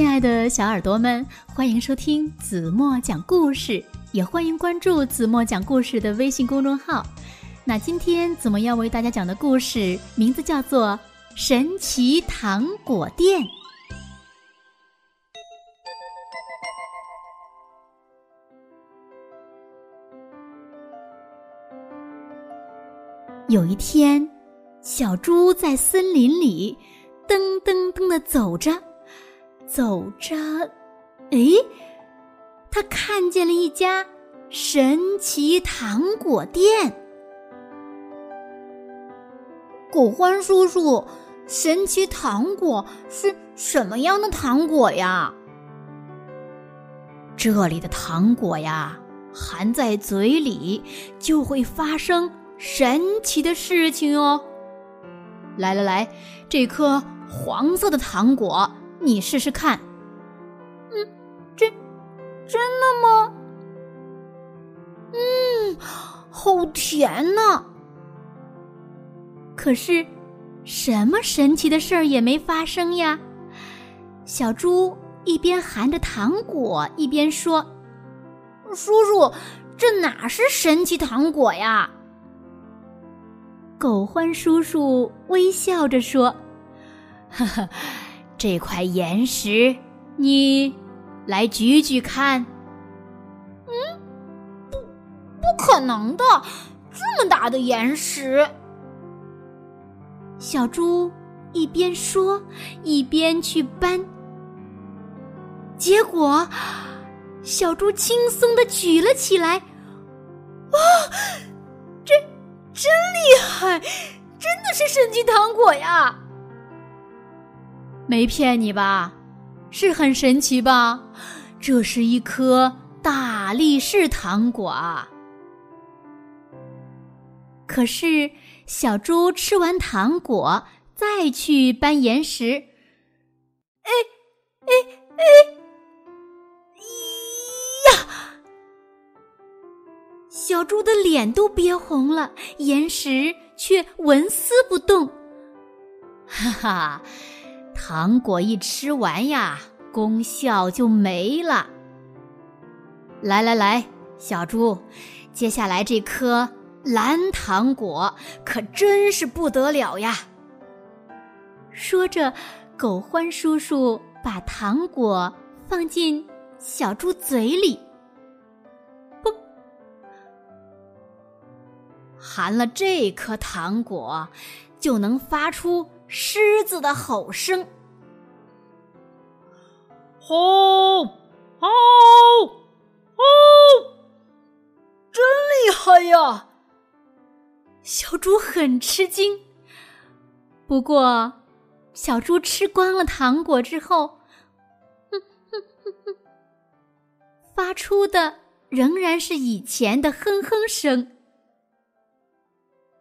亲爱的小耳朵们，欢迎收听子墨讲故事，也欢迎关注子墨讲故事的微信公众号。那今天子墨要为大家讲的故事名字叫做《神奇糖果店》。有一天，小猪在森林里噔噔噔的走着。走着，哎，他看见了一家神奇糖果店。狗欢叔叔，神奇糖果是什么样的糖果呀？这里的糖果呀，含在嘴里就会发生神奇的事情哦。来来来，这颗黄色的糖果。你试试看，嗯，真真的吗？嗯，好甜呐！可是，什么神奇的事儿也没发生呀。小猪一边含着糖果，一边说：“叔叔，这哪是神奇糖果呀？”狗欢叔叔微笑着说：“呵呵。”这块岩石，你来举举看。嗯，不，不可能的，这么大的岩石。小猪一边说，一边去搬。结果，小猪轻松的举了起来。哇，这真厉害！真的是神奇糖果呀！没骗你吧，是很神奇吧？这是一颗大力士糖果！可是小猪吃完糖果，再去搬岩石，哎哎哎呀！小猪的脸都憋红了，岩石却纹丝不动。哈哈。糖果一吃完呀，功效就没了。来来来，小猪，接下来这颗蓝糖果可真是不得了呀！说着，狗欢叔叔把糖果放进小猪嘴里，不，含了这颗糖果，就能发出。狮子的吼声，吼吼吼！真厉害呀！小猪很吃惊。不过，小猪吃光了糖果之后，哼哼哼哼，发出的仍然是以前的哼哼声。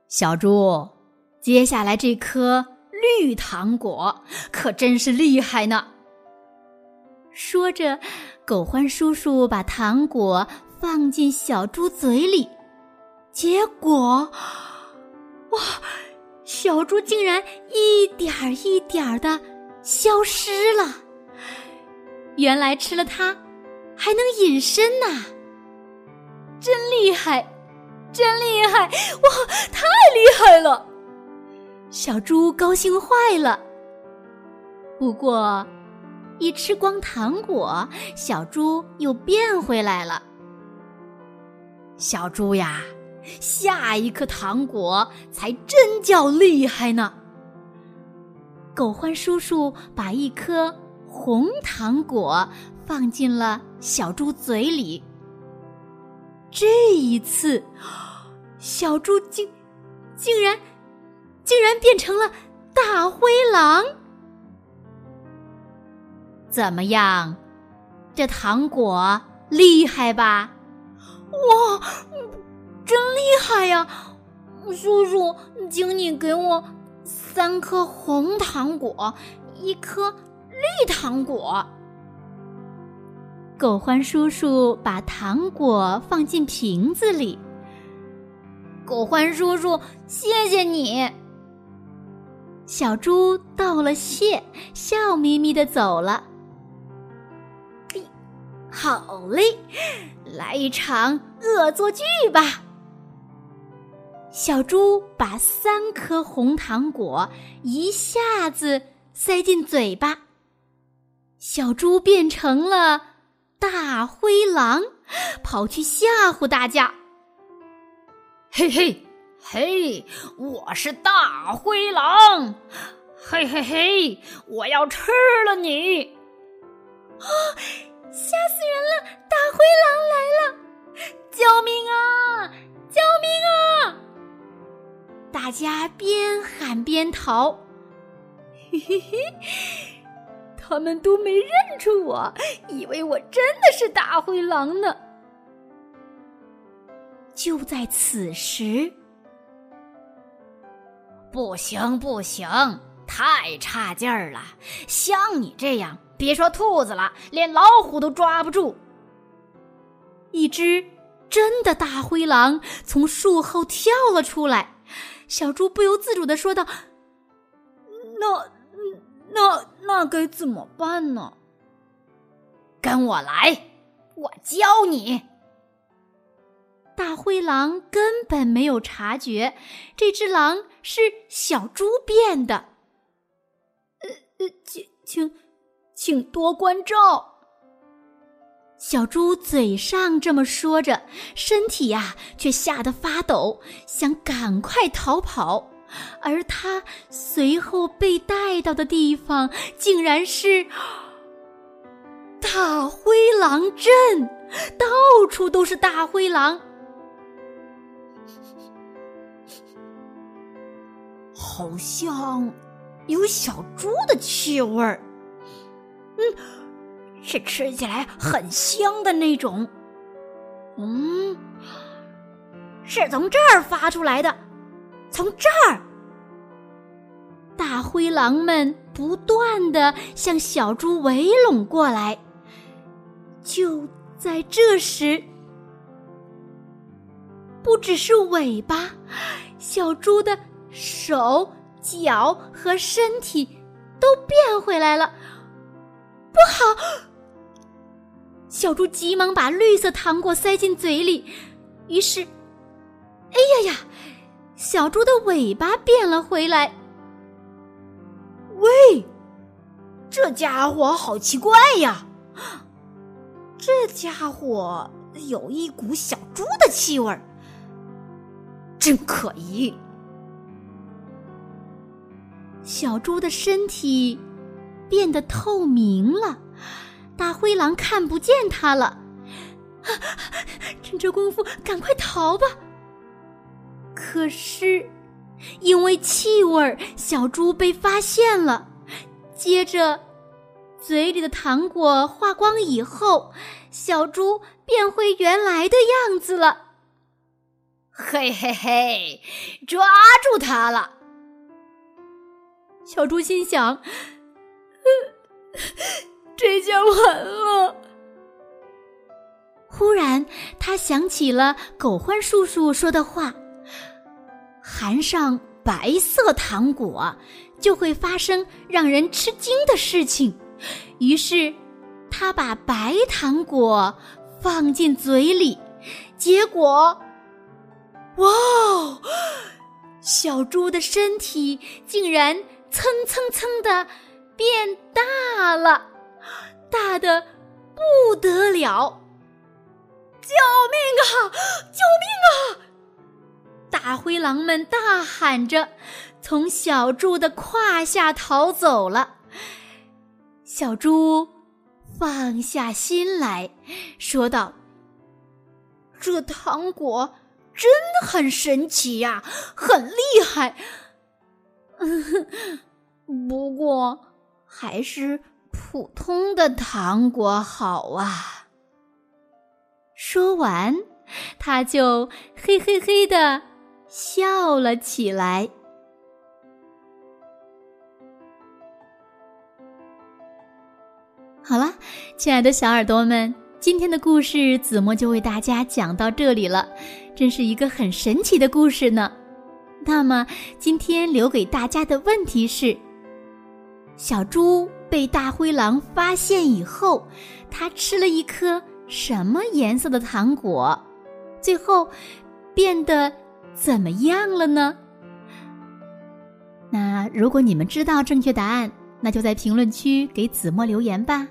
小猪，接下来这颗。绿糖果可真是厉害呢！说着，狗欢叔叔把糖果放进小猪嘴里，结果，哇，小猪竟然一点儿一点儿的消失了。原来吃了它还能隐身呐！真厉害，真厉害！哇，太厉害了！小猪高兴坏了。不过，一吃光糖果，小猪又变回来了。小猪呀，下一颗糖果才真叫厉害呢！狗欢叔叔把一颗红糖果放进了小猪嘴里。这一次，小猪竟竟然。竟然变成了大灰狼！怎么样，这糖果厉害吧？哇，真厉害呀！叔叔，请你给我三颗红糖果，一颗绿糖果。狗欢叔叔把糖果放进瓶子里。狗欢叔叔，谢谢你。小猪道了谢，笑眯眯的走了。好嘞，来一场恶作剧吧！小猪把三颗红糖果一下子塞进嘴巴，小猪变成了大灰狼，跑去吓唬大家。嘿嘿嘿，我是大灰狼！嘿嘿嘿，我要吃了你！啊，吓死人了！大灰狼来了！救命啊！救命啊！大家边喊边逃。嘿嘿嘿，他们都没认出我，以为我真的是大灰狼呢。就在此时，不行不行，太差劲儿了！像你这样，别说兔子了，连老虎都抓不住。一只真的大灰狼从树后跳了出来，小猪不由自主的说道：“那那那该怎么办呢？”跟我来，我教你。大灰狼根本没有察觉，这只狼是小猪变的。呃呃，请请请多关照。小猪嘴上这么说着，身体呀却吓得发抖，想赶快逃跑。而他随后被带到的地方，竟然是大灰狼镇，到处都是大灰狼。好像有小猪的气味儿，嗯，是吃起来很香的那种。嗯，是从这儿发出来的，从这儿。大灰狼们不断的向小猪围拢过来。就在这时，不只是尾巴，小猪的。手、脚和身体都变回来了，不好！小猪急忙把绿色糖果塞进嘴里，于是，哎呀呀，小猪的尾巴变了回来。喂，这家伙好奇怪呀！这家伙有一股小猪的气味儿，真可疑。小猪的身体变得透明了，大灰狼看不见它了。趁这功夫，赶快逃吧！可是，因为气味，小猪被发现了。接着，嘴里的糖果化光以后，小猪变回原来的样子了。嘿嘿嘿，抓住它了！小猪心想：“ 这下完了。”忽然，他想起了狗獾叔叔说的话：“含上白色糖果，就会发生让人吃惊的事情。”于是，他把白糖果放进嘴里，结果，哇哦！小猪的身体竟然……蹭蹭蹭的变大了，大的不得了！救命啊！救命啊！大灰狼们大喊着，从小猪的胯下逃走了。小猪放下心来说道：“这糖果真的很神奇呀，很厉害。” 不过，还是普通的糖果好啊。说完，他就嘿嘿嘿的笑了起来。好了，亲爱的小耳朵们，今天的故事子墨就为大家讲到这里了。真是一个很神奇的故事呢。那么，今天留给大家的问题是：小猪被大灰狼发现以后，它吃了一颗什么颜色的糖果？最后变得怎么样了呢？那如果你们知道正确答案，那就在评论区给子墨留言吧，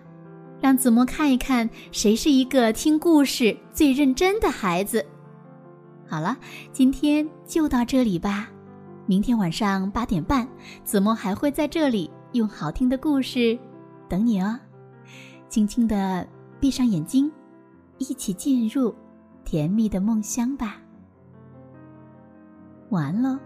让子墨看一看谁是一个听故事最认真的孩子。好了，今天就到这里吧。明天晚上八点半，子墨还会在这里用好听的故事等你哦。轻轻的闭上眼睛，一起进入甜蜜的梦乡吧。晚安喽。